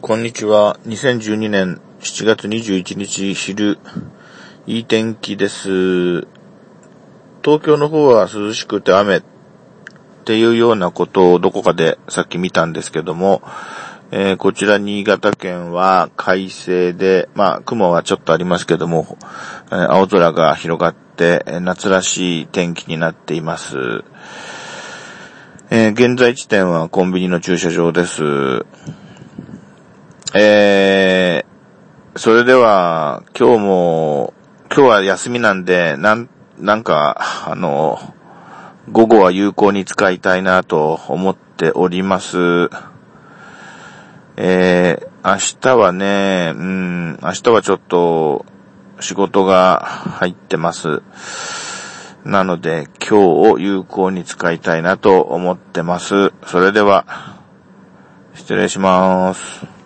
こんにちは。2012年7月21日昼、いい天気です。東京の方は涼しくて雨っていうようなことをどこかでさっき見たんですけども、えーこちら新潟県は快晴で、まあ雲はちょっとありますけども、えー青空が広がって夏らしい天気になっています。えー現在地点はコンビニの駐車場です。えー、それでは、今日も、今日は休みなんで、なん、なんか、あの、午後は有効に使いたいなと思っております。えー、明日はね、うん、明日はちょっと、仕事が入ってます。なので、今日を有効に使いたいなと思ってます。それでは、失礼します。